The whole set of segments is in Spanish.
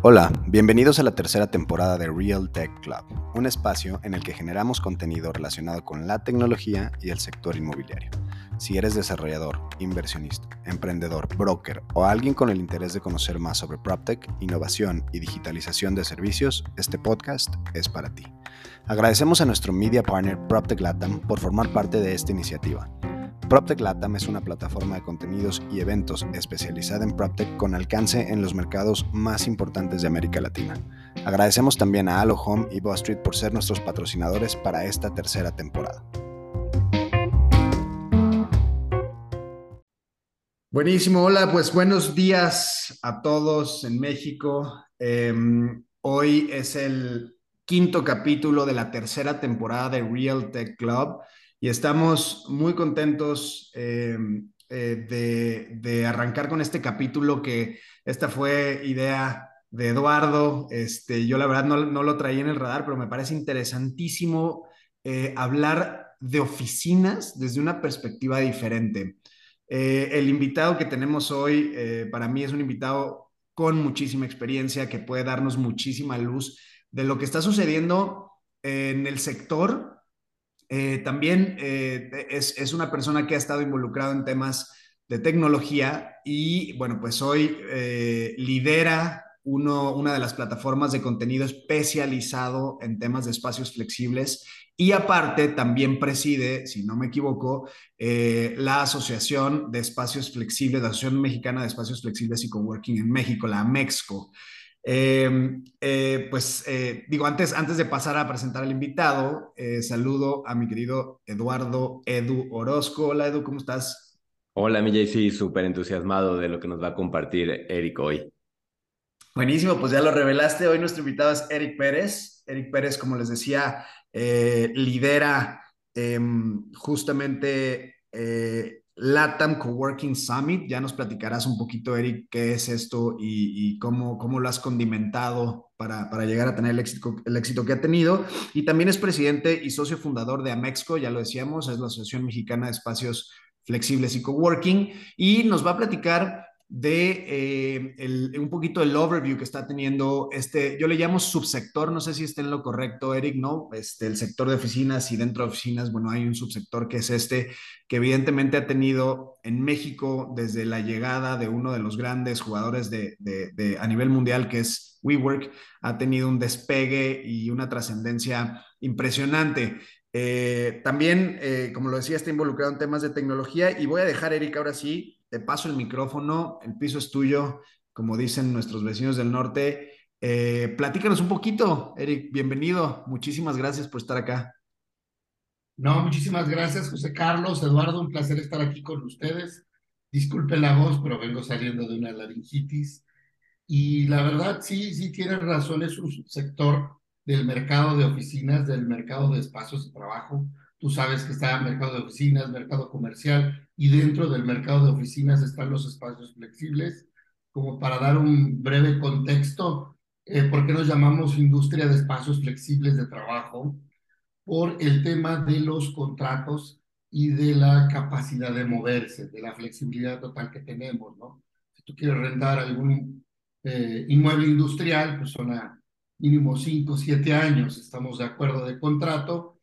Hola, bienvenidos a la tercera temporada de Real Tech Club, un espacio en el que generamos contenido relacionado con la tecnología y el sector inmobiliario. Si eres desarrollador, inversionista, emprendedor, broker o alguien con el interés de conocer más sobre PropTech, innovación y digitalización de servicios, este podcast es para ti. Agradecemos a nuestro media partner PropTech Latam por formar parte de esta iniciativa. PropTech Latam es una plataforma de contenidos y eventos especializada en PropTech con alcance en los mercados más importantes de América Latina. Agradecemos también a Alo Home y Boss Street por ser nuestros patrocinadores para esta tercera temporada. Buenísimo, hola, pues buenos días a todos en México. Em, hoy es el quinto capítulo de la tercera temporada de Real Tech Club y estamos muy contentos eh, eh, de, arrancar con este capítulo que esta fue idea de Eduardo. Este, yo la verdad no, lo traía en el radar, pero me parece interesantísimo eh, hablar de oficinas desde una perspectiva diferente. el invitado que tenemos hoy para mí es un invitado con muchísima experiencia que puede darnos muchísima luz de lo que está sucediendo en el sector eh, también eh, es, una persona que ha estado involucrado en temas de tecnología y, bueno, pues hoy eh, lidera uno, una de las plataformas de contenido especializado en temas de espacios flexibles y aparte también preside, si no me equivoco, la Asociación de Espacios Flexibles, la Asociación Mexicana de Espacios Flexibles y Coworking en México, la AMEXCO. Em, eh, pues eh, digo, antes, antes de pasar a presentar al invitado, eh, saludo a mi querido Eduardo Edu Orozco. Hola Edu, ¿cómo estás? Hola mi JC, súper entusiasmado de lo que nos va a compartir Eric hoy. Buenísimo, pues ya lo revelaste. Hoy nuestro invitado es Eric Pérez. Eric Pérez, como les decía, lidera em, justamente LATAM Coworking Summit. Ya nos platicarás un poquito, Eric, qué es esto y, cómo, cómo, lo has condimentado para, para, llegar a tener el éxito, el éxito que ha tenido. Y también es presidente y socio fundador de Amexco, ya lo decíamos, es la Asociación Mexicana de Espacios Flexibles y Coworking. Y nos va a platicar de eh, un poquito el overview que está teniendo este, yo le llamo subsector, no sé si está en lo correcto, Eric, ¿no? Este, el sector de oficinas y dentro de oficinas, bueno, hay un subsector que es este, que evidentemente ha tenido en México desde la llegada de uno de los grandes jugadores de, a nivel mundial, que es WeWork, ha tenido un despegue y una trascendencia impresionante. Eh, también, eh, como lo decía, está involucrado en temas de tecnología y voy a dejar, Eric, ahora sí, te paso el micrófono, el piso es tuyo, como dicen nuestros vecinos del norte. Eh, platícanos un poquito, Eric, bienvenido, muchísimas gracias por estar acá. No, muchísimas gracias, José Carlos, Eduardo, un placer estar aquí con ustedes. Disculpen la voz, pero vengo saliendo de una laringitis. Y la verdad, sí, sí tienes razón, es un sector del mercado de oficinas, del mercado de espacios de trabajo. Tú sabes que está mercado de oficinas, mercado comercial, y dentro del mercado de oficinas están los espacios flexibles. Como para dar un breve contexto, eh, ¿por qué nos llamamos industria de espacios flexibles de trabajo? Por el tema de los contratos y de la capacidad de moverse, de la flexibilidad total que tenemos, ¿no? Si tú quieres rentar algún eh, inmueble industrial, pues son a mínimo 5, 7 años, estamos de acuerdo de contrato,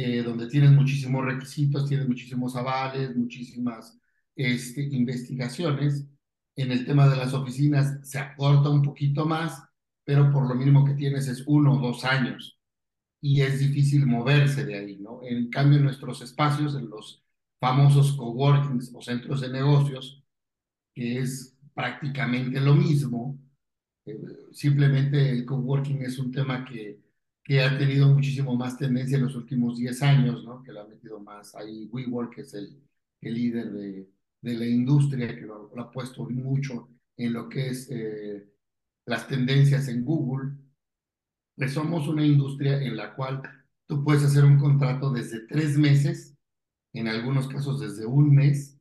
eh, donde tienen muchísimos requisitos, tienen muchísimos avales, muchísimas este, investigaciones. En el tema de las oficinas se acorta un poquito más, pero por lo mínimo que tienes es uno o dos años y es difícil moverse de ahí, ¿no? En cambio, en nuestros espacios, en los famosos coworkings o centros de negocios, que es prácticamente lo mismo, eh, simplemente el coworking es un tema que que ha tenido muchísimo más tendencia en los últimos 10 años, ¿no? que lo ha metido más ahí. WeWork que es el, el líder de, de, la industria, que lo, ha puesto mucho en lo que es eh, las tendencias en Google. Pues somos una industria en la cual tú puedes hacer un contrato desde tres meses, en algunos casos desde un mes,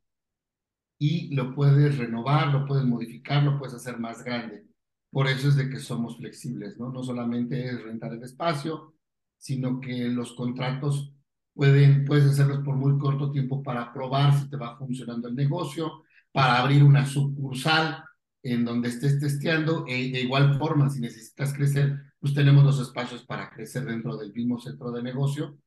y lo puedes renovar, lo puedes modificar, lo puedes hacer más grande. Por eso es de que somos flexibles, ¿no? No solamente es rentar el espacio, sino que los contratos pueden, puedes hacerlos por muy corto tiempo para probar si te va funcionando el negocio, para abrir una sucursal en donde estés testeando. E, de igual forma, si necesitas crecer, pues tenemos los espacios para crecer dentro del mismo centro de negocio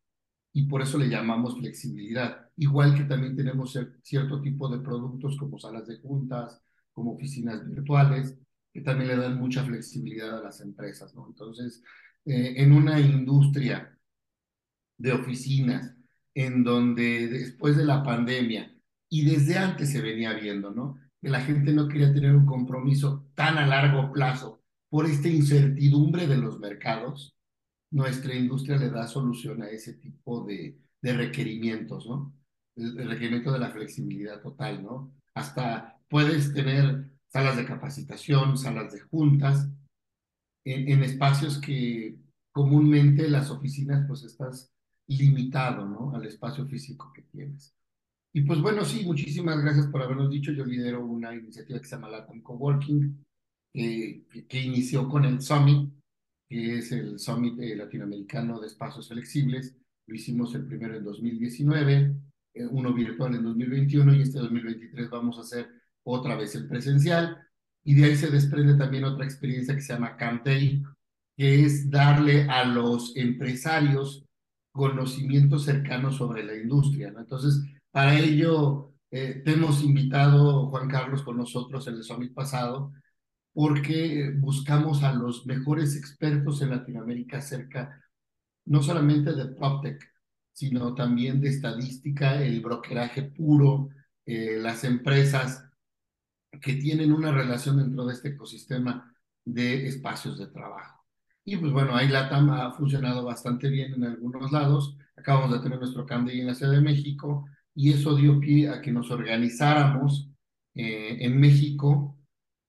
y por eso le llamamos flexibilidad. Igual que también tenemos cierto tipo de productos como salas de juntas, como oficinas virtuales, que también le dan mucha flexibilidad a las empresas, ¿no? Entonces, eh, en una industria de oficinas, en donde después de la pandemia y desde antes se venía viendo, ¿no? Que la gente no quería tener un compromiso tan a largo plazo por esta incertidumbre de los mercados, nuestra industria le da solución a ese tipo de, requerimientos, ¿no? El, el, requerimiento de la flexibilidad total, ¿no? Hasta puedes tener salas de capacitación, salas de juntas, en, en espacios que comúnmente las oficinas pues estás limitado, ¿no? Al espacio físico que tienes. Y pues bueno, sí, muchísimas gracias por habernos dicho. Yo lidero una iniciativa que se llama Latam Coworking, eh, que inició con el Summit, que es el Summit eh, Latinoamericano de Espacios Flexibles. Lo hicimos el primero en 2019, eh, uno virtual en 2021 y este 2023 vamos a hacer otra vez en presencial. Y de ahí se desprende también otra experiencia que se llama Camp que es darle a los empresarios conocimiento cercano sobre la industria. Entonces, para ello, eh, te hemos invitado, Juan Carlos, con nosotros en el Summit pasado, porque buscamos a los mejores expertos en Latinoamérica acerca no solamente de PropTech, sino también de estadística, el brokeraje puro, eh, las empresas que tienen una relación dentro de este ecosistema de espacios de trabajo. Y pues bueno, ahí LATAM ha funcionado bastante bien en algunos lados. Acabamos de tener nuestro Candy en la Ciudad de México y eso dio pie a que nos organizáramos eh, en México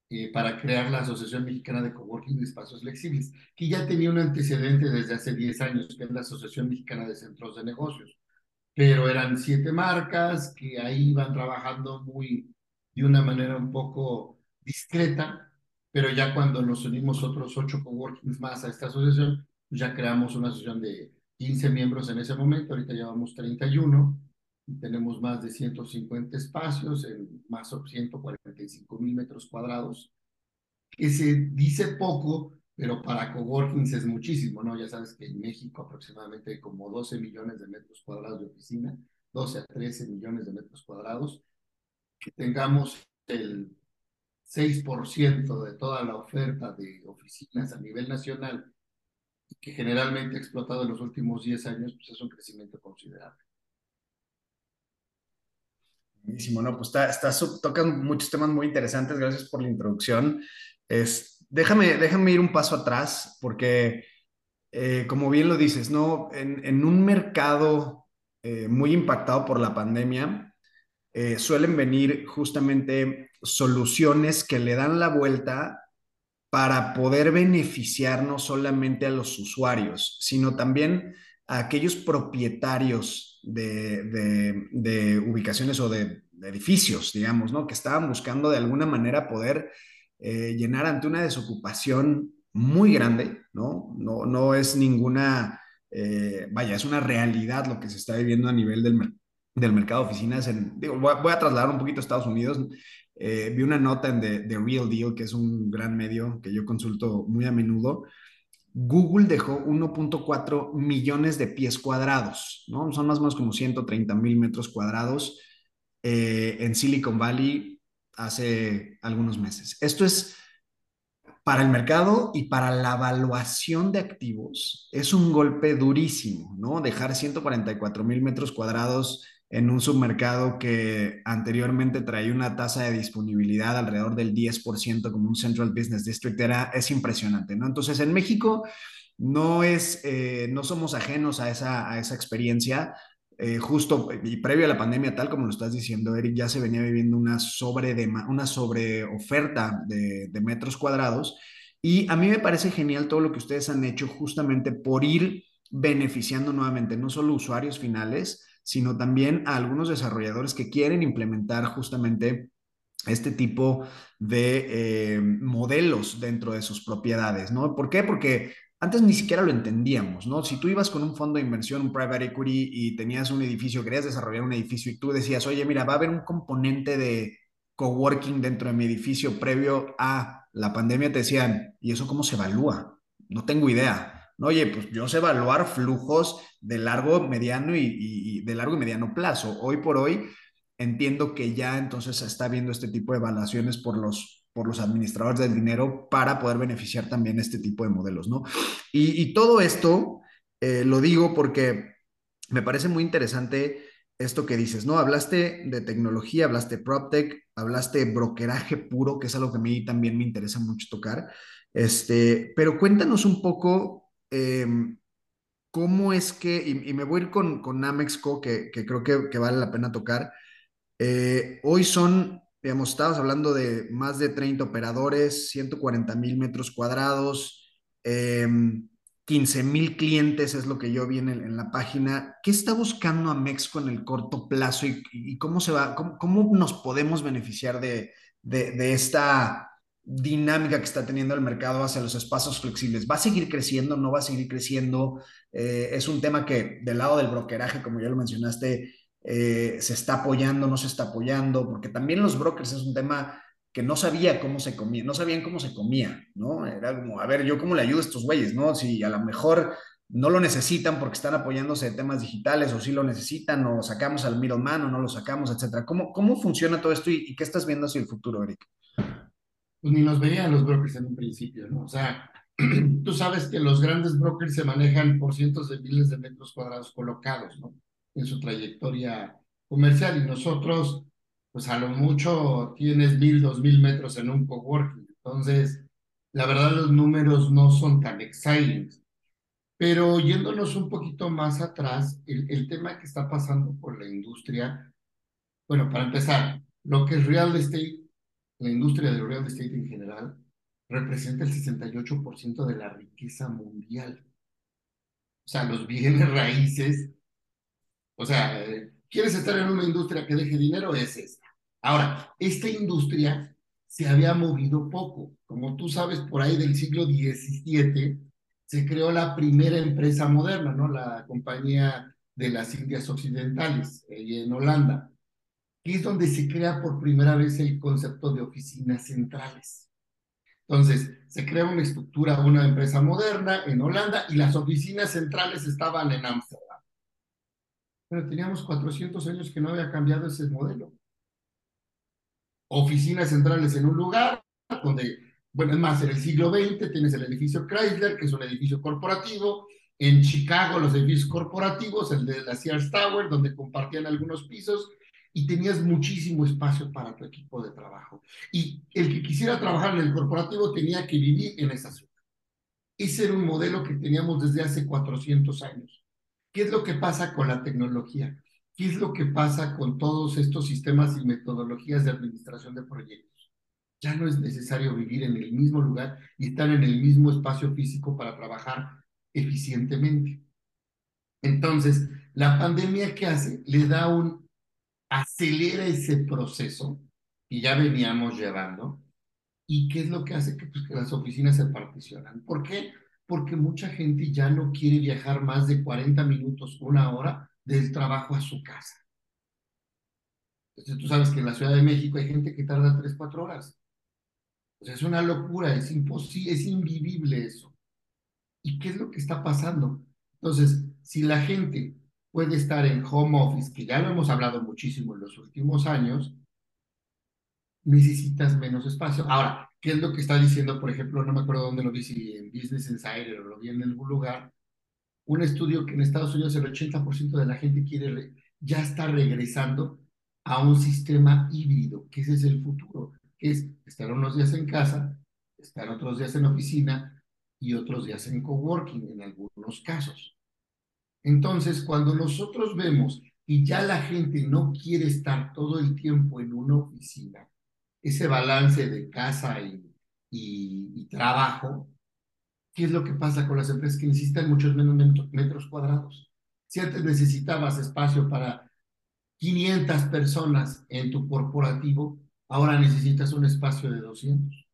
eh, para crear la Asociación Mexicana de Coworking de Espacios Flexibles, que ya tenía un antecedente desde hace 10 años, que es la Asociación Mexicana de Centros de Negocios. Pero eran siete marcas que ahí iban trabajando muy de una manera un poco discreta pero ya cuando nos unimos otros ocho coworkings más a esta asociación, pues ya creamos una asociación de 15 miembros en ese momento, ahorita llevamos 31, y tenemos más de 150 espacios en más de 145 mil metros cuadrados, que se dice poco, pero para coworkings es muchísimo, ¿no? Ya sabes que en México aproximadamente hay como 12 millones de metros cuadrados de oficina, 12 a 13 millones de metros cuadrados, que tengamos el 6% de toda la oferta de oficinas a nivel nacional, que generalmente ha explotado en los últimos 10 años, pues es un crecimiento considerable. Buenísimo, ¿no? Pues está, está, tocan muchos temas muy interesantes, gracias por la introducción. Es, déjame, déjame ir un paso atrás, porque eh, como bien lo dices, ¿no? En, en un mercado eh, muy impactado por la pandemia, eh, suelen venir justamente soluciones que le dan la vuelta para poder beneficiar no solamente a los usuarios, sino también a aquellos propietarios de, ubicaciones o de, edificios, digamos, ¿no? Que estaban buscando de alguna manera poder eh, llenar ante una desocupación muy grande, ¿no? No, no es ninguna, eh, vaya, es una realidad lo que se está viviendo a nivel del, del mercado de oficinas. Digo, voy, a, trasladar un poquito a Estados Unidos. Eh, vi una nota en The, Real Deal, que es un gran medio que yo consulto muy a menudo. Google dejó 1.4 millones de pies cuadrados, ¿no? Son más o menos como 130 mil metros cuadrados eh, en Silicon Valley hace algunos meses. Esto es para el mercado y para la evaluación de activos, es un golpe durísimo, ¿no? Dejar 144 mil metros cuadrados en un submercado que anteriormente traía una tasa de disponibilidad alrededor del 10% como un Central Business District, era, es impresionante, ¿no? Entonces, en México no, es, eh, no somos ajenos a esa, a esa experiencia. Eh, justo y previo a la pandemia, tal como lo estás diciendo, Eric, ya se venía viviendo una sobre, de, una sobre oferta de, de metros cuadrados. Y a mí me parece genial todo lo que ustedes han hecho justamente por ir beneficiando nuevamente no solo usuarios finales, sino también a algunos desarrolladores que quieren implementar justamente este tipo de eh, modelos dentro de sus propiedades, ¿no? ¿Por qué? Porque antes ni siquiera lo entendíamos, ¿no? Si tú ibas con un fondo de inversión, un private equity y tenías un edificio, querías desarrollar un edificio y tú decías, oye, mira, va a haber un componente de coworking dentro de mi edificio previo a la pandemia, te decían, ¿y eso cómo se evalúa? No tengo idea. Oye, pues yo sé evaluar flujos de largo, mediano y, de largo y mediano plazo. Hoy por hoy entiendo que ya entonces se está viendo este tipo de evaluaciones por los, por los administradores del dinero para poder beneficiar también este tipo de modelos, ¿no? Y, todo esto eh, lo digo porque me parece muy interesante esto que dices, ¿no? Hablaste de tecnología, hablaste de PropTech, hablaste de brokeraje puro, que es algo que a mí también me interesa mucho tocar. Este, pero cuéntanos un poco em, cómo es que, y, me voy a ir con, con Amexco, que, creo que, vale la pena tocar. Eh, hoy son, digamos, estabas hablando de más de 30 operadores, 140 mil metros cuadrados. Eh, 15 mil clientes es lo que yo vi en, la página. ¿Qué está buscando Amexco en el corto plazo y, cómo se va, cómo, nos podemos beneficiar de, esta dinámica que está teniendo el mercado hacia los espacios flexibles? ¿Va a seguir creciendo? ¿No va a seguir creciendo? Eh, es un tema que del lado del brokeraje, como ya lo mencionaste, eh, se está apoyando, no se está apoyando, porque también los brokers es un tema que no sabía cómo se comía, no sabían cómo se comía, ¿no? Era como, a ver, ¿yo cómo le ayudo a estos güeyes, no? Si a lo mejor no lo necesitan porque están apoyándose de temas digitales, o si lo necesitan, o sacamos al middleman, o no lo sacamos, etcétera. ¿Cómo, cómo funciona todo esto y, qué estás viendo hacia el futuro, Eric? Pues ni nos veían los brokers en un principio, ¿no? O sea, tú sabes que los grandes brokers se manejan por cientos de miles de metros cuadrados colocados, ¿no? En su trayectoria comercial y nosotros pues a lo mucho tienes mil, dos mil metros en un coworking. Entonces, la verdad los números no son tan exciting. Pero yéndonos un poquito más atrás, el, el tema que está pasando por la industria, bueno, para empezar, lo que es real estate, la industria del real estate en general, representa el 68% de la riqueza mundial. O sea, los bienes raíces, o sea, eh, ¿quieres estar en una industria que deje dinero? Es esta. Ahora, esta industria se había movido poco. Como tú sabes, por ahí del siglo XVII se creó la primera empresa moderna, ¿no? La compañía de las Indias Occidentales, en Holanda, que es donde se crea por primera vez el concepto de oficinas centrales. Entonces, se crea una estructura, una empresa moderna en Holanda y las oficinas centrales estaban en Ámsterdam. Pero teníamos 400 años que no había cambiado ese modelo oficinas centrales en un lugar donde, bueno, es más, en el siglo XX tienes el edificio Chrysler, que es un edificio corporativo, en Chicago los edificios corporativos, el de la Sears Tower, donde compartían algunos pisos, y tenías muchísimo espacio para tu equipo de trabajo. Y el que quisiera trabajar en el corporativo tenía que vivir en esa ciudad. Ese era un modelo que teníamos desde hace 400 años. ¿Qué es lo que pasa con la tecnología? ¿Qué es lo que pasa con todos estos sistemas y metodologías de administración de proyectos? Ya no es necesario vivir en el mismo lugar y estar en el mismo espacio físico para trabajar eficientemente. Entonces, la pandemia ¿qué hace? Le da un, acelera ese proceso y ya veníamos llevando. ¿Y qué es lo que hace? Que, pues, que las oficinas se particionan. ¿Por qué? Porque mucha gente ya no quiere viajar más de 40 minutos, una hora del trabajo a su casa. Entonces tú sabes que en la Ciudad de México hay gente que tarda tres, cuatro horas. O sea, es una locura, es imposible, es invivible eso. ¿Y qué es lo que está pasando? Entonces, si la gente puede estar en home office, que ya lo hemos hablado muchísimo en los últimos años, necesitas menos espacio. Ahora, ¿qué es lo que está diciendo, por ejemplo, no me acuerdo dónde lo vi, si en Business Insider o lo vi en algún lugar, un estudio que en Estados Unidos el 80% de la gente quiere, ya está regresando a un sistema híbrido, que ese es el futuro, que es estar unos días en casa, estar otros días en oficina y otros días en coworking en algunos casos. Entonces, cuando nosotros vemos y ya la gente no quiere estar todo el tiempo en una oficina, ese balance de casa y, y trabajo, ¿Qué es lo que pasa con las empresas que necesitan muchos menos metros cuadrados? Si antes necesitabas espacio para 500 personas en tu corporativo, ahora necesitas un espacio de 200.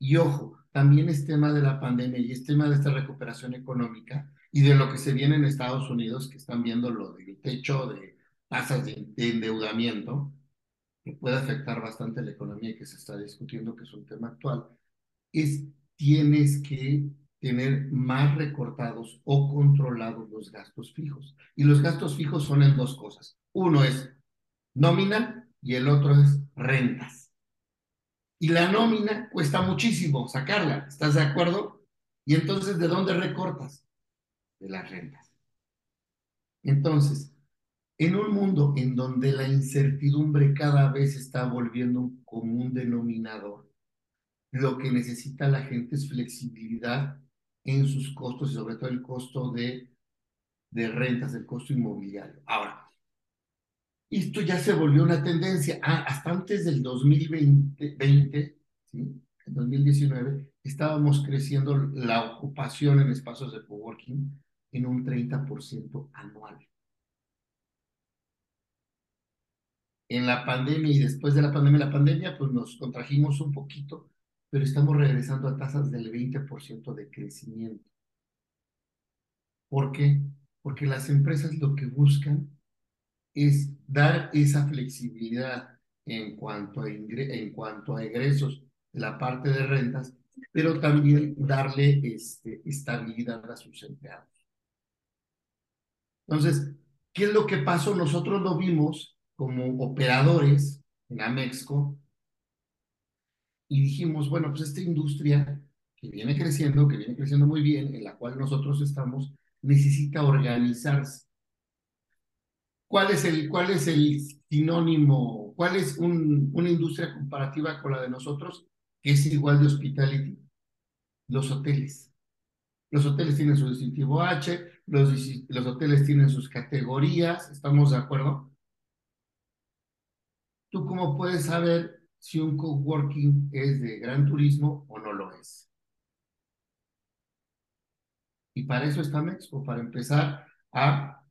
Y ojo, también es tema de la pandemia y es tema de esta recuperación económica y de lo que se viene en Estados Unidos, que están viendo lo del techo de tasas de, endeudamiento, pues puede afectar bastante la economía y que se está discutiendo, que es un tema actual, es tienes que tener más recortados o controlados los gastos fijos. Y los gastos fijos son en dos cosas. Uno es nómina y el otro es rentas. Y la nómina cuesta muchísimo sacarla, ¿estás de acuerdo? Y entonces, ¿de dónde recortas? De las rentas. Entonces, en un mundo en donde la incertidumbre cada vez está volviendo un denominador, lo que necesita la gente es flexibilidad en sus costos y sobre todo el costo de, de rentas, el costo inmobiliario. Ahora, esto ya se volvió una tendencia. Ah, hasta antes del 2020, 20, ¿sí? en 2019, estábamos creciendo la ocupación en espacios de coworking en un 30% anual. en la pandemia y después de la pandemia, la pandemia, pues nos contrajimos un poquito, pero estamos regresando a tasas del 20% de crecimiento. ¿Por qué? Porque las empresas lo que buscan es dar esa flexibilidad en cuanto a, en cuanto a egresos de la parte de rentas, pero también darle este, estabilidad a sus empleados. Entonces, ¿qué es lo que pasó? Nosotros lo vimos como operadores en Amexco y dijimos, bueno, pues esta industria que viene creciendo, que viene creciendo muy bien, en la cual nosotros estamos, necesita organizarse. ¿Cuál es el, cuál es el sinónimo? ¿Cuál es un, una industria comparativa con la de nosotros que es igual de hospitality? Los hoteles. Los hoteles tienen su distintivo H, los, los hoteles tienen sus categorías, ¿estamos de acuerdo? ¿tú cómo puedes saber si un coworking es de gran turismo o no lo es? Y para eso está Mexco, para empezar a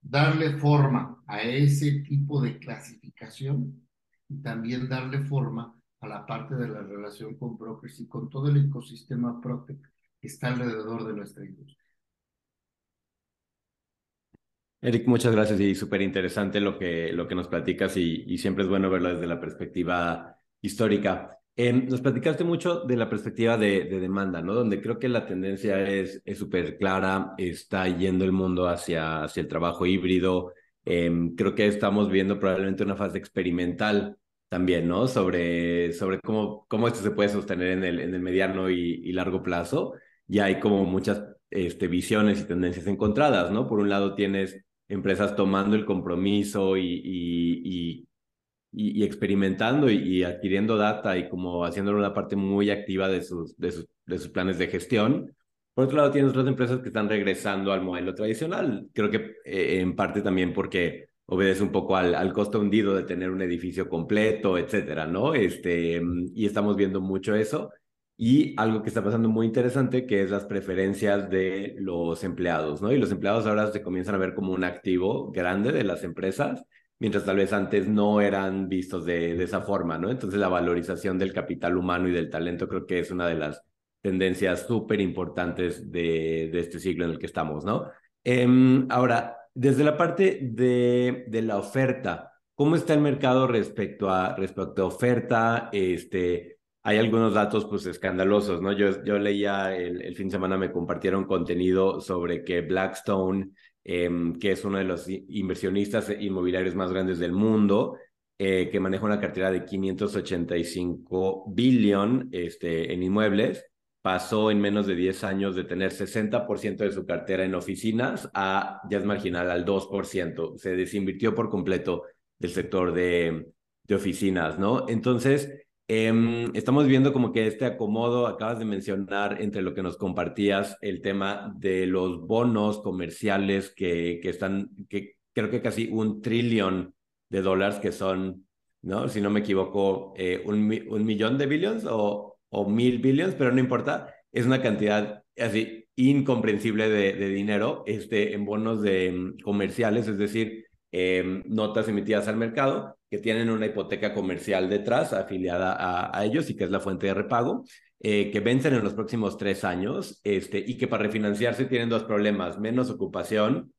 darle forma a ese tipo de clasificación y también darle forma a la parte de la relación con brokers y con todo el ecosistema Protec que está alrededor de nuestra industria. Eric, muchas gracias y súper interesante lo que, lo que nos platicas y, siempre es bueno verlo desde la perspectiva histórica. Em, nos platicaste mucho de la perspectiva de, demanda, ¿no? Donde creo que la tendencia es súper clara, está yendo el mundo hacia, el trabajo híbrido. Em, creo que estamos viendo probablemente una fase experimental también, ¿no? Sobre, cómo, esto se puede sostener en el, mediano y, largo plazo. Ya hay como muchas este, visiones y tendencias encontradas, ¿no? Por un lado tienes empresas tomando el compromiso y, experimentando y, adquiriendo data y como haciéndolo una parte muy activa de sus, de sus, de sus planes de gestión. Por otro lado, tienes otras empresas que están regresando al modelo tradicional. Creo que eh, en parte también porque obedece un poco al, al, costo hundido de tener un edificio completo, etcétera, ¿no? Este, y estamos viendo mucho eso y algo que está pasando muy interesante, que es las preferencias de los empleados, ¿no? Y los empleados ahora se comienzan a ver como un activo grande de las empresas, mientras tal vez antes no eran vistos de, de esa forma, ¿no? Entonces la valorización del capital humano y del talento creo que es una de las tendencias súper importantes de, de, este siglo en el que estamos, ¿no? Em, ahora, desde la parte de, de la oferta, ¿cómo está el mercado respecto a, respecto a oferta? Este, hay algunos datos pues escandalosos, ¿no? Yo, yo leía el, el fin de semana, me compartieron contenido sobre que Blackstone, em, que es uno de los inversionistas inmobiliarios más grandes del mundo, eh, que maneja una cartera de 585 billón este, en inmuebles, pasó en menos de 10 años de tener 60% de su cartera en oficinas a ya es marginal al 2%. Se desinvirtió por completo del sector de, de oficinas, ¿no? Entonces, Em, estamos viendo como que este acomodo, acabas de mencionar entre lo que nos compartías, el tema de los bonos comerciales que, que están, creo que casi un trillón de dólares que son, ¿no? Si no me equivoco, eh, un, un, millón de billions o, o mil billions, pero no importa, es una cantidad así incomprensible de, dinero este, en bonos de, mm, comerciales, es decir, eh, notas emitidas al mercado que tienen una hipoteca comercial detrás afiliada a, ellos y que es la fuente de repago, eh, que vencen en los próximos tres años este, y que para refinanciarse tienen dos problemas, menos ocupación,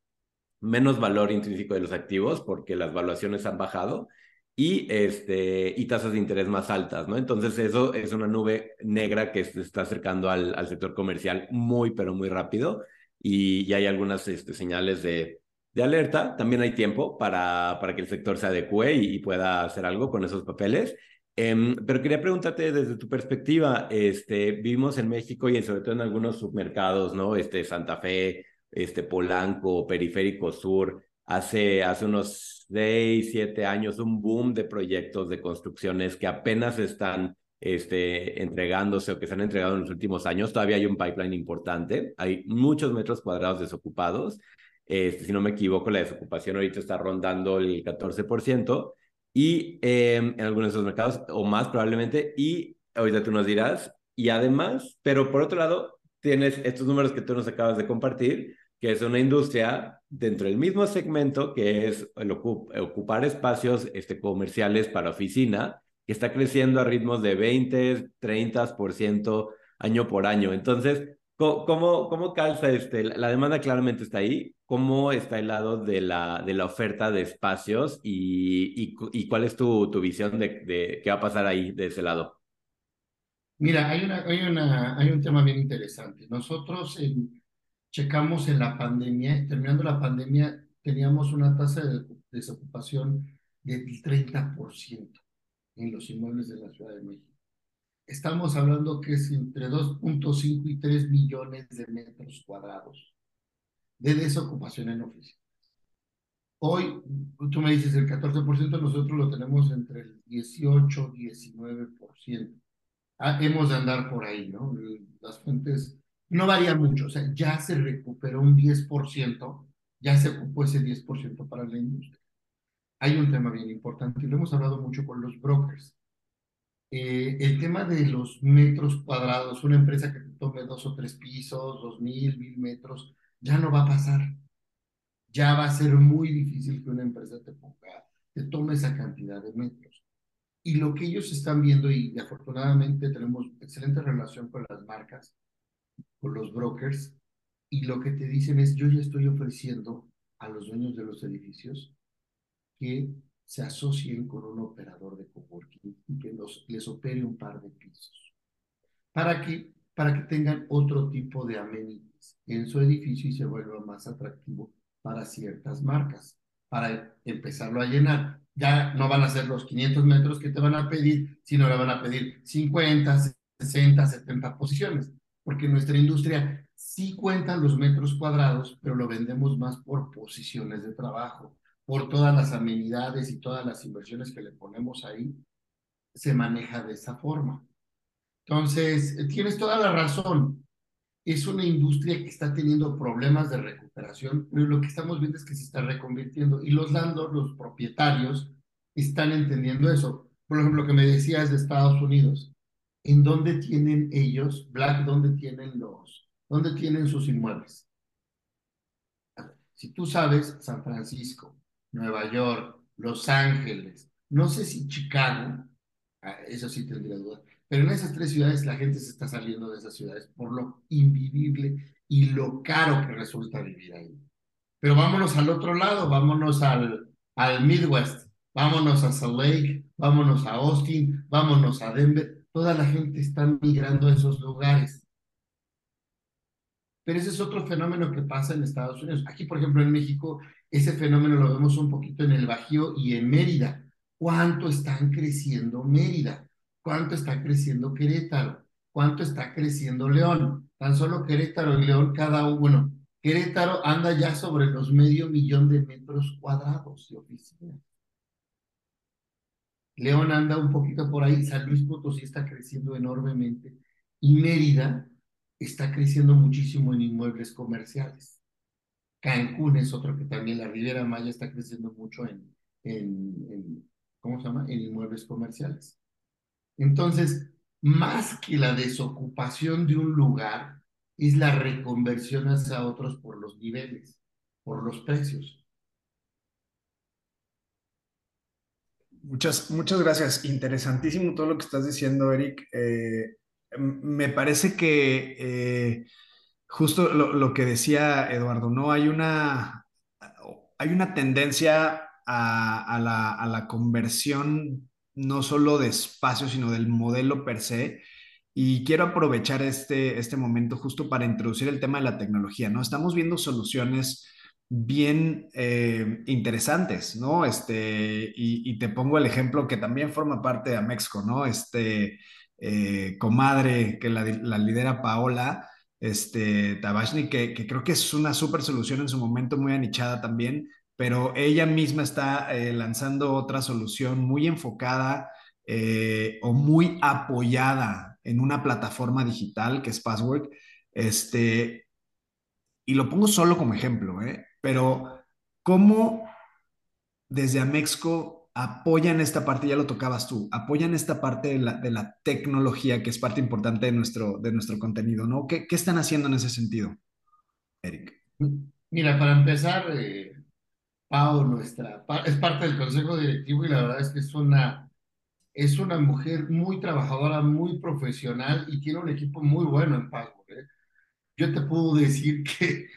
menos valor intrínseco de los activos porque las valuaciones han bajado y, este, y tasas de interés más altas, ¿no? Entonces eso es una nube negra que se está acercando al, sector comercial muy, pero muy rápido y ya hay algunas este, señales de, de alerta. También hay tiempo para, para que el sector se adecue y, pueda hacer algo con esos papeles. Em, pero quería preguntarte desde tu perspectiva, este, vivimos en México y sobre todo en algunos submercados, ¿no? Este, Santa Fe, este, Polanco, Periférico Sur, hace, hace unos seis, siete años un boom de proyectos de construcciones que apenas están este, entregándose o que se han entregado en los últimos años. Todavía hay un pipeline importante, hay muchos metros cuadrados desocupados. Este, si no me equivoco, la desocupación ahorita está rondando el 14% y em, en algunos de esos mercados o más probablemente. Y ahorita tú nos dirás, y además, pero por otro lado, tienes estos números que tú nos acabas de compartir, que es una industria dentro del mismo segmento, que es el ocupar espacios este, comerciales para oficina, que está creciendo a ritmos de 20, 30% año por año. Entonces, ¿cómo, cómo calza este? La demanda claramente está ahí. ¿Cómo está el lado de la, de la oferta de espacios y, y, cuál es tu, tu visión de, qué va a pasar ahí de ese lado? Mira, hay, una, hay, una, hay un tema bien interesante. Nosotros checamos en la pandemia, terminando la pandemia, teníamos una tasa de desocupación del 30% en los inmuebles de la Ciudad de México. Estamos hablando que es entre 2.5 y 3 millones de metros cuadrados de desocupación en oficinas. Hoy, tú me dices el 14%, nosotros lo tenemos entre el 18 y 19%. Ah, hemos de andar por ahí, ¿no? Las fuentes no varía mucho, o sea, ya se recuperó un 10%, ya se ocupó ese 10% para la industria. Hay un tema bien importante y lo hemos hablado mucho con los brokers. Eh, el tema de los metros cuadrados, una empresa que tome dos o tres pisos, dos mil, mil metros, ya no va a pasar. Ya va a ser muy difícil que una empresa te ponga, te tome esa cantidad de metros. Y lo que ellos están viendo, y afortunadamente tenemos excelente relación con las marcas, con los brokers y lo que te dicen es, yo ya estoy ofreciendo a los dueños de los edificios que se asocien con un operador de coworking y que les opere un par de pisos. ¿Para que Para que tengan otro tipo de amenities en su edificio y se vuelva más atractivo para ciertas marcas, para empezarlo a llenar. Ya no van a ser los 500 metros que te van a pedir, sino le van a pedir 50, 60, 70 posiciones porque nuestra industria sí cuenta los metros cuadrados, pero lo vendemos más por posiciones de trabajo, por todas las amenidades y todas las inversiones que le ponemos ahí, se maneja de esa forma. Entonces, tienes toda la razón. Es una industria que está teniendo problemas de recuperación, pero lo que estamos viendo es que se está reconvirtiendo y los landlords, los propietarios, están entendiendo eso. Por ejemplo, lo que me decías de Estados Unidos en dónde tienen ellos, Black, dónde tienen los, dónde tienen sus inmuebles. Si tú sabes, San Francisco, Nueva York, Los Ángeles, no sé si Chicago, ah, eso sí tendría duda, pero en esas tres ciudades la gente se está saliendo de esas ciudades por lo invivible y lo caro que resulta vivir ahí. Pero vámonos al otro lado, vámonos al, al Midwest, vámonos a Salt Lake, vámonos a Austin, vámonos a Denver toda la gente está migrando a esos lugares. Pero ese es otro fenómeno que pasa en Estados Unidos. Aquí, por ejemplo, en México, ese fenómeno lo vemos un poquito en el Bajío y en Mérida. ¿Cuánto están creciendo Mérida? ¿Cuánto está creciendo Querétaro? ¿Cuánto está creciendo León? Tan solo Querétaro y León cada uno, bueno, Querétaro anda ya sobre los medio millón de metros cuadrados de oficinas. León anda un poquito por ahí, San Luis Potosí está creciendo enormemente y Mérida está creciendo muchísimo en inmuebles comerciales. Cancún es otro que también, la Riviera Maya está creciendo mucho en, en, ¿cómo se llama? En inmuebles comerciales. Entonces, más que la desocupación de un lugar, es la reconversión hacia otros por los niveles, por los precios. Muchas, muchas gracias. Interesantísimo todo lo que estás diciendo, Eric. Eh, me parece que eh, justo lo, que decía Eduardo, ¿no? Hay una, hay una tendencia a, la, a la conversión no solo de espacio, sino del modelo per se. Y quiero aprovechar este, este momento justo para introducir el tema de la tecnología, ¿no? Estamos viendo soluciones bien eh, interesantes, ¿no? Este, y, te pongo el ejemplo que también forma parte de Amexco, ¿no? Este, eh, comadre que la, lidera Paola, este, Tabashni, que, creo que es una súper solución en su momento muy anichada también, pero ella misma está eh, lanzando otra solución muy enfocada o muy apoyada en una plataforma digital que es Password, este, y lo pongo solo como ejemplo, ¿eh? pero ¿cómo desde Amexco apoyan esta parte, ya lo tocabas tú, apoyan esta parte de la, tecnología que es parte importante de nuestro, de nuestro contenido, ¿no? ¿Qué, ¿Qué, están haciendo en ese sentido, Eric? Mira, para empezar, eh, Pau, nuestra, es parte del consejo directivo y la verdad es que es una es una mujer muy trabajadora, muy profesional y tiene un equipo muy bueno en Password. ¿eh? Yo te puedo decir que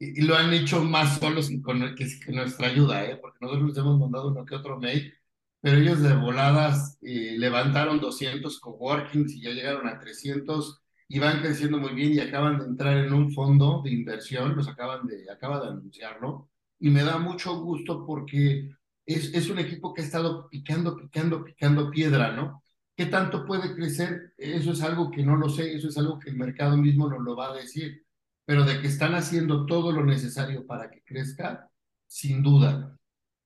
lo han hecho más solos que con, nuestra ayuda, ¿eh? porque nosotros les hemos mandado uno que otro mail, pero ellos de voladas eh, levantaron 200 coworkings y ya llegaron a 300 y van creciendo muy bien y acaban de entrar en un fondo de inversión, los acaban de, acaba de anunciarlo, y me da mucho gusto porque es, un equipo que ha estado picando, picando, picando piedra, ¿no? ¿Qué tanto puede crecer? Eso es algo que no lo sé, eso es algo que el mercado mismo nos lo va a decir, pero de que están haciendo todo lo necesario para que crezca, sin duda.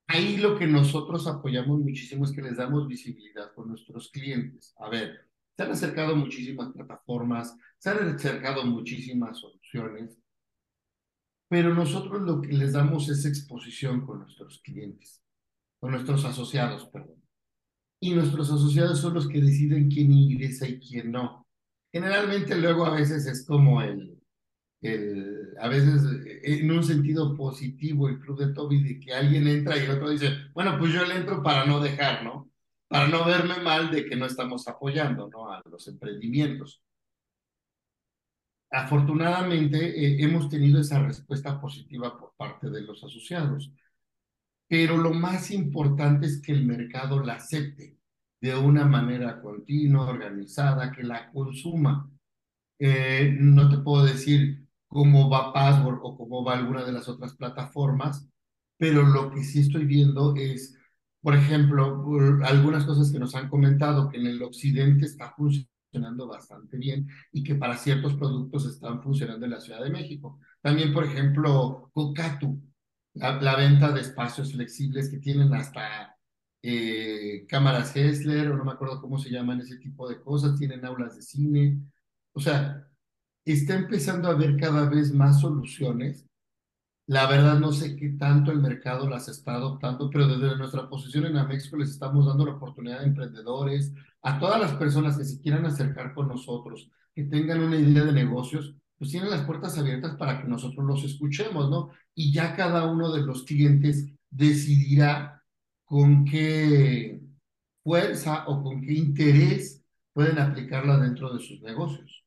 Ahí lo que nosotros apoyamos muchísimo es que les damos visibilidad con nuestros clientes. A ver, se han acercado muchísimas plataformas, se han acercado muchísimas soluciones, pero nosotros lo que les damos es exposición con nuestros clientes con nuestros asociados, perdón. Y nuestros asociados son los que deciden quién ingresa y quién no. Generalmente luego a veces es como el, el, a veces en un sentido positivo el club de Toby de que alguien entra y el otro dice, bueno, pues yo le entro para no dejar, ¿no? Para no verme mal de que no estamos apoyando, ¿no? A los emprendimientos. Afortunadamente eh, hemos tenido esa respuesta positiva por parte de los asociados pero lo más importante es que el mercado la acepte de una manera continua, organizada, que la consuma. Eh, no te puedo decir cómo va Password o cómo va alguna de las otras plataformas, pero lo que sí estoy viendo es, por ejemplo, algunas cosas que nos han comentado, que en el occidente está funcionando bastante bien y que para ciertos productos están funcionando en la Ciudad de México. También, por ejemplo, Cocatu, la, venta de espacios flexibles que tienen hasta eh, cámaras Hessler, o no me acuerdo cómo se llaman ese tipo de cosas, tienen aulas de cine. O sea, está empezando a haber cada vez más soluciones. La verdad no sé qué tanto el mercado las está adoptando, pero desde nuestra posición en Amexco les estamos dando la oportunidad a emprendedores, a todas las personas que se quieran acercar con nosotros, que tengan una idea de negocios, pues tienen las puertas abiertas para que nosotros los escuchemos, ¿no? Y ya cada uno de los clientes decidirá con qué fuerza o con qué interés pueden aplicarla dentro de sus negocios.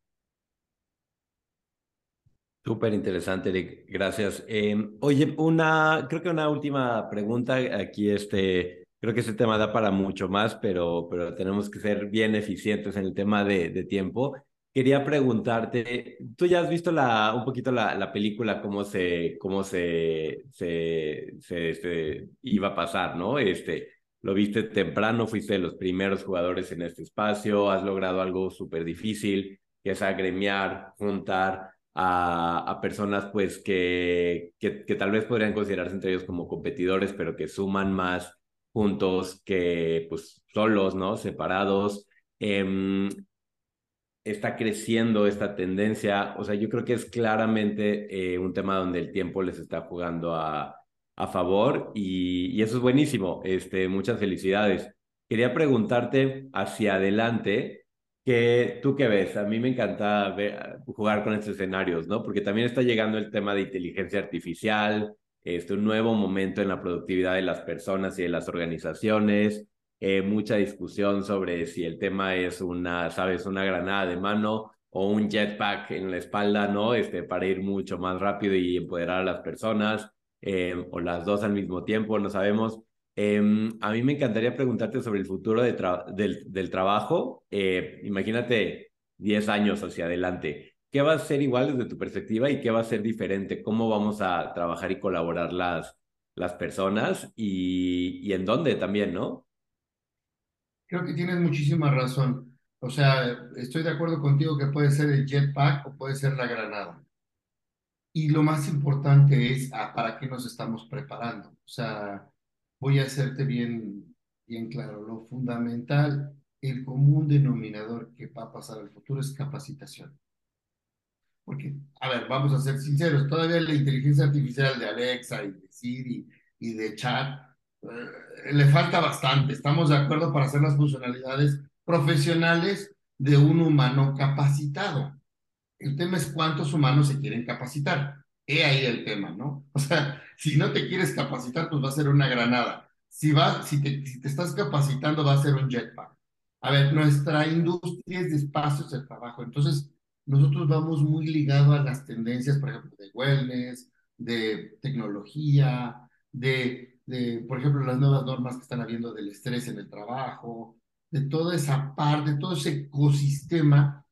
Súper interesante, Eric. Gracias. Em, oye, una, creo que una última pregunta. Aquí, este, creo que ese tema da para mucho más, pero, pero tenemos que ser bien eficientes en el tema de, de tiempo quería preguntarte, tú ya has visto la, un poquito la, la película, cómo se, cómo se, se, se, iba a pasar, ¿no? Este, lo viste temprano, fuiste de los primeros jugadores en este espacio, has logrado algo súper difícil, que es agremiar, juntar a, a personas pues que, que, que, tal vez podrían considerarse entre ellos como competidores, pero que suman más juntos que pues solos, ¿no? Separados. Eh, está creciendo esta tendencia. O sea, yo creo que es claramente eh, un tema donde el tiempo les está jugando a, a favor y, y, eso es buenísimo. Este, muchas felicidades. Quería preguntarte hacia adelante, que tú qué ves? A mí me encanta jugar con estos escenarios, ¿no? Porque también está llegando el tema de inteligencia artificial, este, un nuevo momento en la productividad de las personas y de las organizaciones. Eh, mucha discusión sobre si el tema es una, sabes, una granada de mano o un jetpack en la espalda, ¿no? Este, para ir mucho más rápido y empoderar a las personas, eh, o las dos al mismo tiempo, no sabemos. Em, a mí me encantaría preguntarte sobre el futuro de del, del, trabajo. Eh, imagínate 10 años hacia adelante. ¿Qué va a ser igual desde tu perspectiva y qué va a ser diferente? ¿Cómo vamos a trabajar y colaborar las, las personas y, y en dónde también, no? Creo que tienes muchísima razón. O sea, estoy de acuerdo contigo que puede ser el jetpack o puede ser la granada. Y lo más importante es ah, para qué nos estamos preparando. O sea, voy a hacerte bien, bien claro. Lo fundamental, el común denominador que va a pasar al futuro es capacitación. Porque, a ver, vamos a ser sinceros, todavía la inteligencia artificial de Alexa y de Siri y de chat eh, le falta bastante. Estamos de acuerdo para hacer las funcionalidades profesionales de un humano capacitado. El tema es cuántos humanos se quieren capacitar. He ahí el tema, ¿no? O sea, si no te quieres capacitar, pues va a ser una granada. Si, va, si, te, estás capacitando, va a ser un jetpack. A ver, nuestra industria es de espacios de trabajo. Entonces, nosotros vamos muy ligados a las tendencias, por ejemplo, de wellness, de tecnología, de, de, por ejemplo, las nuevas normas que están habiendo del estrés en el trabajo, de toda esa parte, de todo ese ecosistema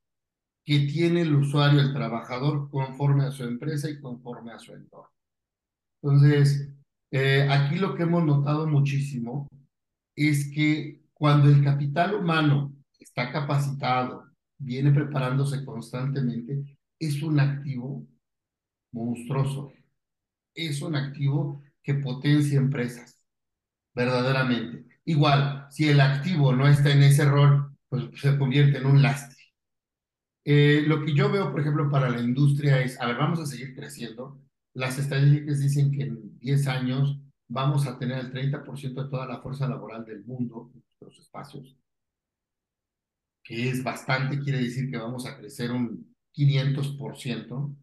que tiene el usuario, el trabajador, conforme a su empresa y conforme a su entorno. Entonces, eh, aquí lo que hemos notado muchísimo es que cuando el capital humano está capacitado, viene preparándose constantemente, es un activo monstruoso. Es un activo que potencia empresas, verdaderamente. Igual, si el activo no está en ese rol, pues se convierte en un lastre. Eh, lo que yo veo, por ejemplo, para la industria es, a ver, vamos a seguir creciendo. Las estadísticas dicen que en 10 años vamos a tener el 30% de toda la fuerza laboral del mundo en nuestros espacios, que es bastante, quiere decir que vamos a crecer un 500%.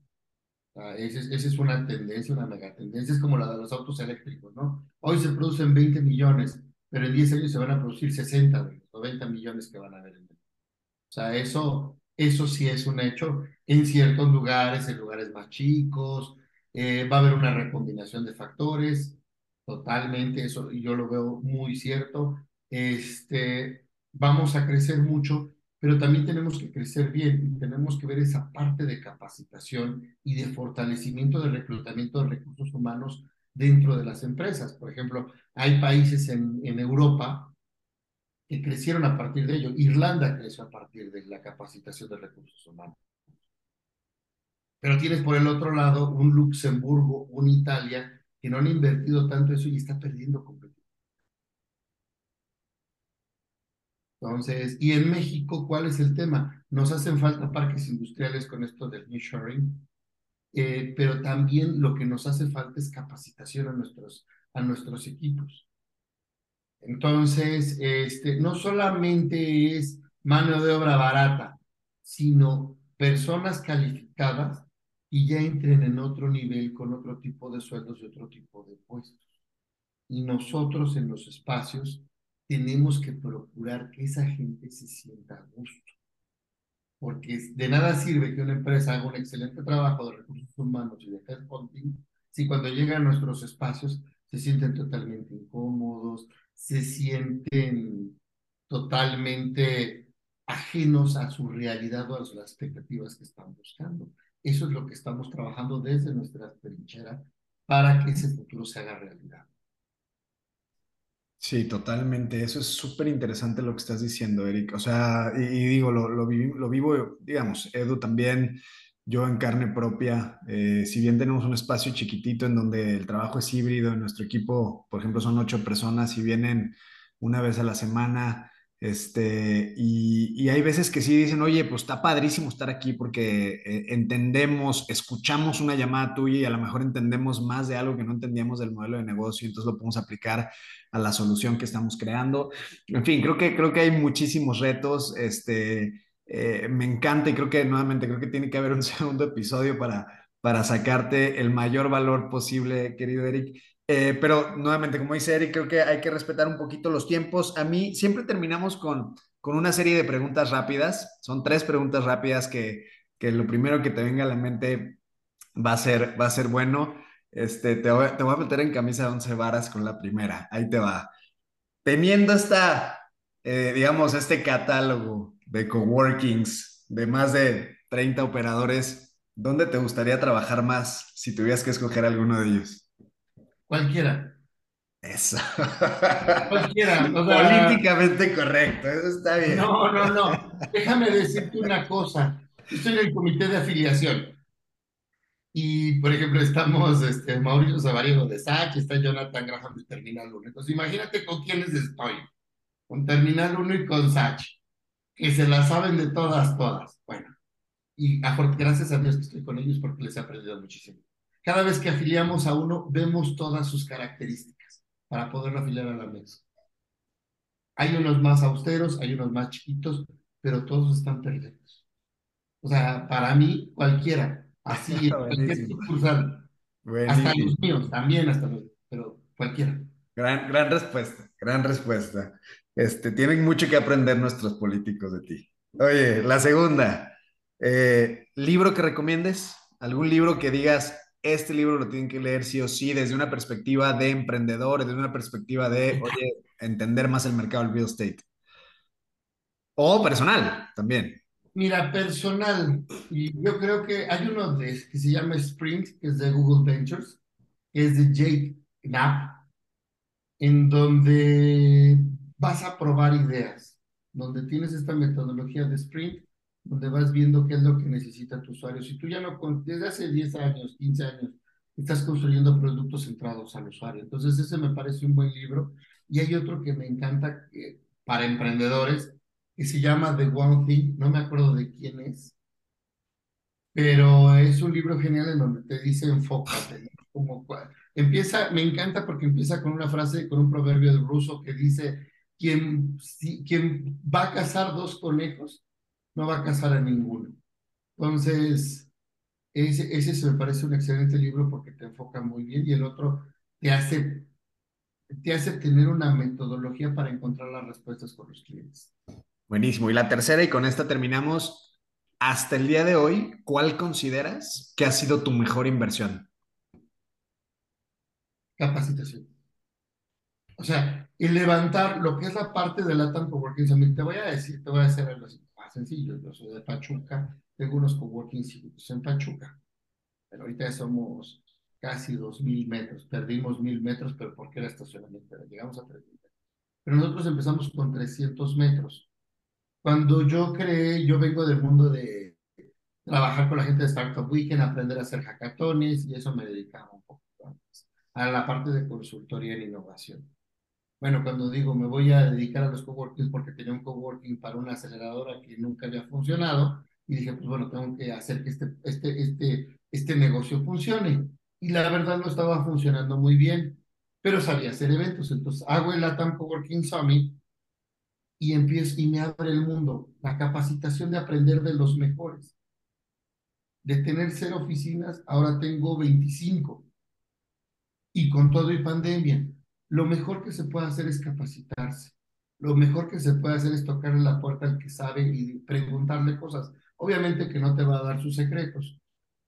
esa, es, es una tendencia, una megatendencia, es como la de los autos eléctricos, ¿no? Hoy se producen 20 millones, pero en 10 años se van a producir 60 de los 90 millones que van a haber en el O sea, eso, eso sí es un hecho en ciertos lugares, en lugares más chicos, eh, va a haber una recombinación de factores, totalmente, eso yo lo veo muy cierto. Este, vamos a crecer mucho, pero también tenemos que crecer bien y tenemos que ver esa parte de capacitación y de fortalecimiento del reclutamiento de recursos humanos dentro de las empresas. Por ejemplo, hay países en, en Europa que crecieron a partir de ello. Irlanda creció a partir de la capacitación de recursos humanos. Pero tienes por el otro lado un Luxemburgo, un Italia, que no han invertido tanto eso y está perdiendo completamente. Entonces, y en México, ¿cuál es el tema? Nos hacen falta parques industriales con esto del nearshoring, eh, pero también lo que nos hace falta es capacitación a nuestros, a nuestros equipos. Entonces, este, no solamente es mano de obra barata, sino personas calificadas y ya entren en otro nivel con otro tipo de sueldos y otro tipo de puestos. Y nosotros en los espacios tenemos que procurar que esa gente se sienta a gusto. Porque de nada sirve que una empresa haga un excelente trabajo de recursos humanos y de headhunting si cuando llegan a nuestros espacios se sienten totalmente incómodos, se sienten totalmente ajenos a su realidad o a las expectativas que están buscando. Eso es lo que estamos trabajando desde nuestra trinchera para que ese futuro se haga realidad. Sí, totalmente. Eso es súper interesante lo que estás diciendo, Eric. O sea, y, digo, lo, lo, lo, vivo, digamos, Edu también, yo en carne propia, eh, si bien tenemos un espacio chiquitito en donde el trabajo es híbrido, en nuestro equipo, por ejemplo, son ocho personas y vienen una vez a la semana, este, y, hay veces que sí dicen, oye, pues está padrísimo estar aquí porque eh, entendemos, escuchamos una llamada tuya y a lo mejor entendemos más de algo que no entendíamos del modelo de negocio, y entonces lo podemos aplicar a la solución que estamos creando. En fin, creo que, creo que hay muchísimos retos. Este, eh, me encanta y creo que nuevamente creo que tiene que haber un segundo episodio para, para sacarte el mayor valor posible, querido Eric. Eh, pero nuevamente, como dice Eric, creo que hay que respetar un poquito los tiempos. A mí siempre terminamos con, con una serie de preguntas rápidas. Son tres preguntas rápidas que, que lo primero que te venga a la mente va a ser, va a ser bueno. Este, te, voy, te voy a meter en camisa de once varas con la primera. Ahí te va. teniendo esta, eh, digamos, este catálogo de coworkings de más de 30 operadores, ¿dónde te gustaría trabajar más si tuvieras que escoger alguno de ellos? Cualquiera. Eso. Cualquiera. Políticamente correcto, eso está bien. No, no, no. Déjame decirte una cosa. estoy en el comité de afiliación. Y, por ejemplo, estamos este, Mauricio Zavariego de SAC, está Jonathan Graham de Terminal 1. Entonces, imagínate con quiénes estoy. Con Terminal 1 y con SAC, que se la saben de todas, todas. Bueno, y gracias a Dios que estoy con ellos porque les he aprendido muchísimo. Cada vez que afiliamos a uno, vemos todas sus características para poderlo afiliar a la mesa. Hay unos más austeros, hay unos más chiquitos, pero todos están perfectos. O sea, para mí, cualquiera, así, cualquier sucursal, hasta los míos, también hasta los, pero cualquiera. Gran, gran respuesta, gran respuesta. Este, tienen mucho que aprender nuestros políticos de ti. Oye, la segunda, eh, ¿libro que recomiendes? ¿Algún libro que digas, este libro lo tienen que leer sí o sí desde una perspectiva de emprendedor, desde una perspectiva de, oye, entender más el mercado del real estate. O personal también. Mira, personal, y yo creo que hay uno de, que se llama Sprint, que es de Google Ventures, que es de Jake Knapp, en donde vas a probar ideas, donde tienes esta metodología de Sprint donde vas viendo qué es lo que necesita tu usuario. Si tú ya no, desde hace 10 años, 15 años, estás construyendo productos centrados al usuario. Entonces, ese me parece un buen libro. Y hay otro que me encanta para emprendedores, que se llama The One Thing, no me acuerdo de quién es, pero es un libro genial en donde te dice enfócate. Como, empieza, me encanta porque empieza con una frase, con un proverbio de ruso que dice, quien, si, quien va a cazar dos conejos, no va a casar a ninguno. Entonces, ese, ese me parece un excelente libro porque te enfoca muy bien y el otro te hace, te hace tener una metodología para encontrar las respuestas con los clientes. Buenísimo. Y la tercera, y con esta terminamos. Hasta el día de hoy, ¿cuál consideras que ha sido tu mejor inversión? Capacitación. O sea, el levantar lo que es la parte de la Tanto Working Summit, te voy a decir, te voy a hacer algo así sencillo. Yo soy de Pachuca, tengo unos coworking en Pachuca, pero ahorita ya somos casi 2.000 metros. Perdimos 1.000 metros, pero porque era estacionamiento, llegamos a 3.000 metros. Pero nosotros empezamos con 300 metros. Cuando yo creé, yo vengo del mundo de trabajar con la gente de Startup Weekend, aprender a hacer hackatones, y eso me dedicaba un poco a la parte de consultoría en innovación. Bueno, cuando digo me voy a dedicar a los coworkings porque tenía un coworking para una aceleradora que nunca había funcionado y dije, pues bueno, tengo que hacer que este, este, este, este negocio funcione. Y la verdad no estaba funcionando muy bien, pero sabía hacer eventos. Entonces hago el Latam Coworking Summit y empiezo y me abre el mundo, la capacitación de aprender de los mejores. De tener cero oficinas, ahora tengo 25. Y con todo y pandemia lo mejor que se puede hacer es capacitarse. Lo mejor que se puede hacer es tocarle la puerta al que sabe y preguntarle cosas. Obviamente que no te va a dar sus secretos,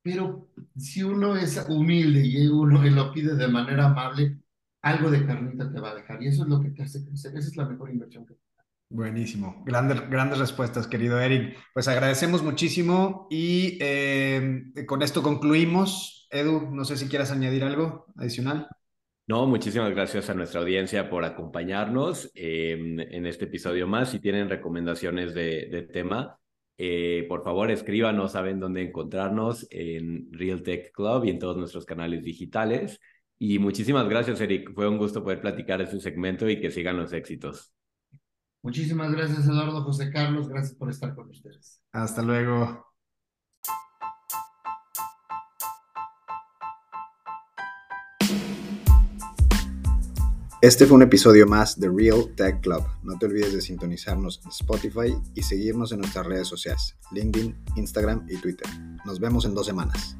pero si uno es humilde y uno lo pide de manera amable, algo de carnita te va a dejar y eso es lo que te hace crecer. Esa es la mejor inversión que Buenísimo. Grandes, grandes respuestas, querido Eric. Pues agradecemos muchísimo y eh, con esto concluimos. Edu, no sé si quieras añadir algo adicional. No, muchísimas gracias a nuestra audiencia por acompañarnos em, en este episodio más. Si tienen recomendaciones de, tema, eh, por favor escríbanos, saben dónde encontrarnos en Real Tech Club y en todos nuestros canales digitales. Y muchísimas gracias, Eric. Fue un gusto poder platicar este segmento y que sigan los éxitos. Muchísimas gracias, Eduardo José Carlos. Gracias por estar con ustedes. Hasta luego. Este fue un episodio más de Real Tech Club. No te olvides de sintonizarnos en Spotify y seguirnos en nuestras redes sociales, LinkedIn, Instagram y Twitter. Nos vemos en dos semanas.